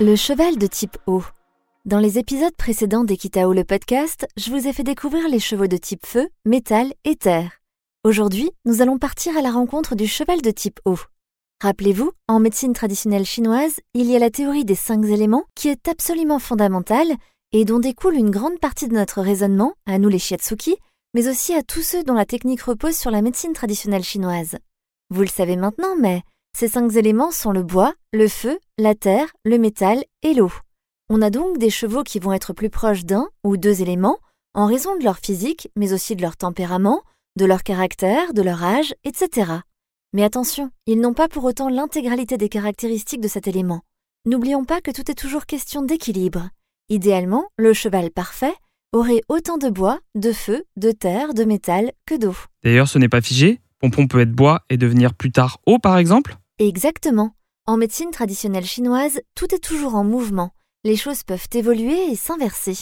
Le cheval de type O. Dans les épisodes précédents d'Equitao le podcast, je vous ai fait découvrir les chevaux de type feu, métal et terre. Aujourd'hui, nous allons partir à la rencontre du cheval de type O. Rappelez-vous, en médecine traditionnelle chinoise, il y a la théorie des cinq éléments qui est absolument fondamentale et dont découle une grande partie de notre raisonnement, à nous les shiatsuki, mais aussi à tous ceux dont la technique repose sur la médecine traditionnelle chinoise. Vous le savez maintenant, mais ces cinq éléments sont le bois, le feu, la terre, le métal et l'eau. On a donc des chevaux qui vont être plus proches d'un ou deux éléments en raison de leur physique, mais aussi de leur tempérament, de leur caractère, de leur âge, etc. Mais attention, ils n'ont pas pour autant l'intégralité des caractéristiques de cet élément. N'oublions pas que tout est toujours question d'équilibre. Idéalement, le cheval parfait aurait autant de bois, de feu, de terre, de métal que d'eau. D'ailleurs, ce n'est pas figé. Pompon peut être bois et devenir plus tard eau, par exemple Exactement. En médecine traditionnelle chinoise, tout est toujours en mouvement. Les choses peuvent évoluer et s'inverser.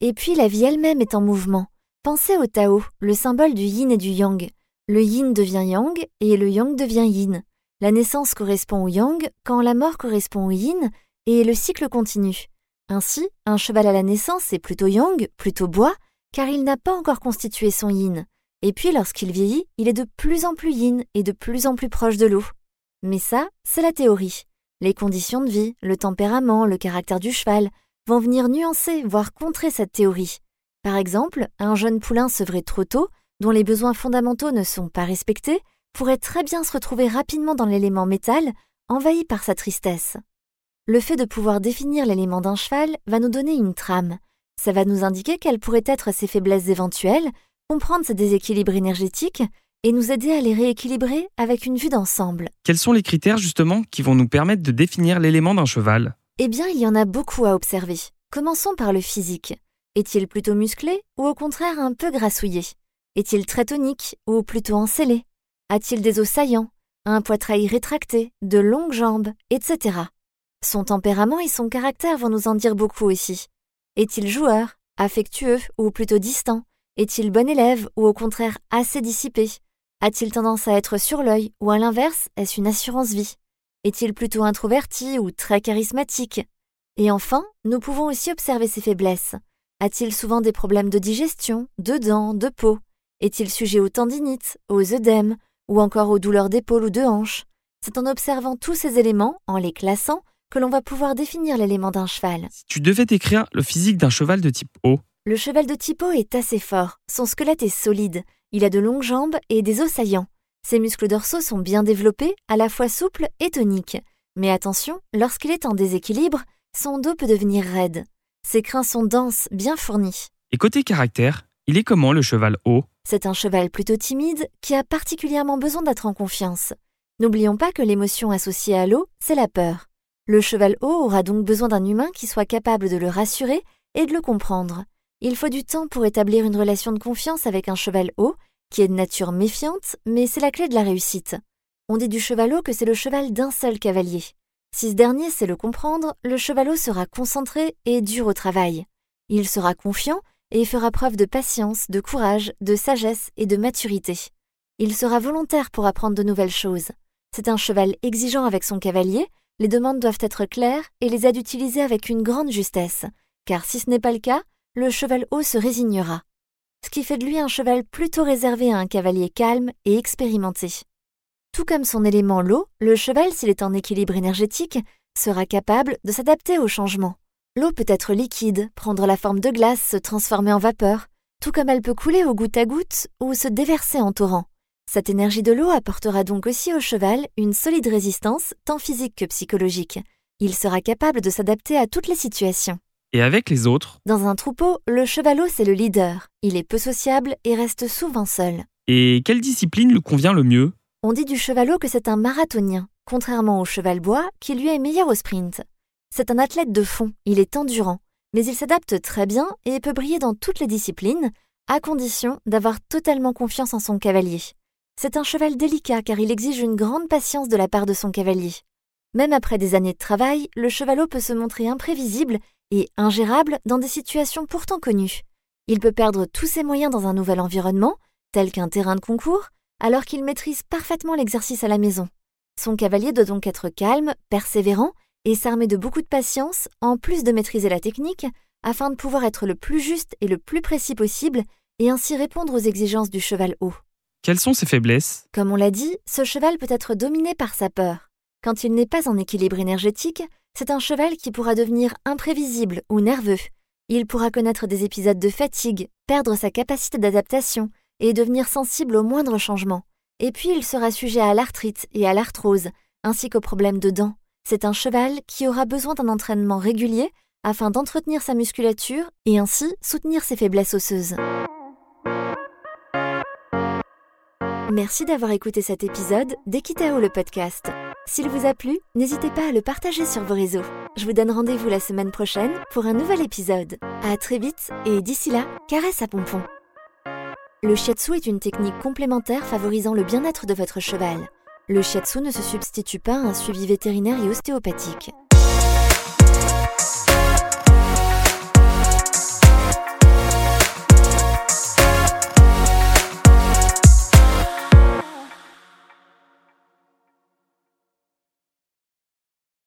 Et puis la vie elle-même est en mouvement. Pensez au Tao, le symbole du yin et du yang. Le yin devient yang et le yang devient yin. La naissance correspond au yang quand la mort correspond au yin et le cycle continue. Ainsi, un cheval à la naissance est plutôt yang, plutôt bois, car il n'a pas encore constitué son yin. Et puis lorsqu'il vieillit, il est de plus en plus yin et de plus en plus proche de l'eau. Mais ça, c'est la théorie. Les conditions de vie, le tempérament, le caractère du cheval vont venir nuancer, voire contrer cette théorie. Par exemple, un jeune poulain sevré trop tôt, dont les besoins fondamentaux ne sont pas respectés, pourrait très bien se retrouver rapidement dans l'élément métal, envahi par sa tristesse. Le fait de pouvoir définir l'élément d'un cheval va nous donner une trame. Ça va nous indiquer quelles pourraient être ses faiblesses éventuelles, comprendre ses déséquilibres énergétiques et nous aider à les rééquilibrer avec une vue d'ensemble. Quels sont les critères justement qui vont nous permettre de définir l'élément d'un cheval? Eh bien, il y en a beaucoup à observer. Commençons par le physique. Est-il plutôt musclé ou au contraire un peu grassouillé? Est-il très tonique ou plutôt encellé? A-t-il des os saillants, un poitrail rétracté, de longues jambes, etc. Son tempérament et son caractère vont nous en dire beaucoup aussi. Est-il joueur, affectueux ou plutôt distant? Est-il bon élève ou au contraire assez dissipé? A-t-il tendance à être sur l'œil ou à l'inverse, est-ce une assurance-vie Est-il plutôt introverti ou très charismatique? Et enfin, nous pouvons aussi observer ses faiblesses. A-t-il souvent des problèmes de digestion, de dents, de peau? Est-il sujet aux tendinites, aux œdèmes ou encore aux douleurs d'épaule ou de hanche? C'est en observant tous ces éléments, en les classant, que l'on va pouvoir définir l'élément d'un cheval. Si tu devais décrire le physique d'un cheval de type O, Le cheval de type O est assez fort, son squelette est solide, il a de longues jambes et des os saillants. Ses muscles dorsaux sont bien développés, à la fois souples et toniques. Mais attention, lorsqu'il est en déséquilibre, son dos peut devenir raide. Ses crins sont denses, bien fournis. et côté caractère, il est comment le cheval O C'est un cheval plutôt timide qui a particulièrement besoin d'être en confiance. N'oublions pas que l'émotion associée à l'eau, c'est la peur. Le cheval haut aura donc besoin d'un humain qui soit capable de le rassurer et de le comprendre. Il faut du temps pour établir une relation de confiance avec un cheval haut, qui est de nature méfiante, mais c'est la clé de la réussite. On dit du cheval haut que c'est le cheval d'un seul cavalier. Si ce dernier sait le comprendre, le cheval haut sera concentré et dur au travail. Il sera confiant et fera preuve de patience, de courage, de sagesse et de maturité. Il sera volontaire pour apprendre de nouvelles choses. C'est un cheval exigeant avec son cavalier, les demandes doivent être claires et les aides utilisées avec une grande justesse, car si ce n'est pas le cas, le cheval haut se résignera. Ce qui fait de lui un cheval plutôt réservé à un cavalier calme et expérimenté. Tout comme son élément l'eau, le cheval, s'il est en équilibre énergétique, sera capable de s'adapter au changement. L'eau peut être liquide, prendre la forme de glace, se transformer en vapeur, tout comme elle peut couler au goutte à goutte ou se déverser en torrent. Cette énergie de l'eau apportera donc aussi au cheval une solide résistance, tant physique que psychologique. Il sera capable de s'adapter à toutes les situations. Et avec les autres Dans un troupeau, le chevalot c'est le leader. Il est peu sociable et reste souvent seul. Et quelle discipline lui convient le mieux? On dit du chevalot que c'est un marathonien, contrairement au cheval bois qui lui est meilleur au sprint. C'est un athlète de fond, il est endurant, mais il s'adapte très bien et peut briller dans toutes les disciplines, à condition d'avoir totalement confiance en son cavalier. C'est un cheval délicat car il exige une grande patience de la part de son cavalier. Même après des années de travail, le chevalot peut se montrer imprévisible et ingérable dans des situations pourtant connues. Il peut perdre tous ses moyens dans un nouvel environnement, tel qu'un terrain de concours, alors qu'il maîtrise parfaitement l'exercice à la maison. Son cavalier doit donc être calme, persévérant et s'armer de beaucoup de patience, en plus de maîtriser la technique, afin de pouvoir être le plus juste et le plus précis possible et ainsi répondre aux exigences du cheval haut. Quelles sont ses faiblesses? Comme on l'a dit, ce cheval peut être dominé par sa peur. Quand il n'est pas en équilibre énergétique, c'est un cheval qui pourra devenir imprévisible ou nerveux. Il pourra connaître des épisodes de fatigue, perdre sa capacité d'adaptation et devenir sensible aux moindres changements. Et puis il sera sujet à l'arthrite et à l'arthrose, ainsi qu'aux problèmes de dents. C'est un cheval qui aura besoin d'un entraînement régulier afin d'entretenir sa musculature et ainsi soutenir ses faiblesses osseuses. Merci d'avoir écouté cet épisode d'Equitao le podcast. S'il vous a plu, n'hésitez pas à le partager sur vos réseaux. Je vous donne rendez-vous la semaine prochaine pour un nouvel épisode. À très vite et d'ici là, caresse à pompon. Le shiatsu est une technique complémentaire favorisant le bien-être de votre cheval. Le shiatsu ne se substitue pas à un suivi vétérinaire et ostéopathique.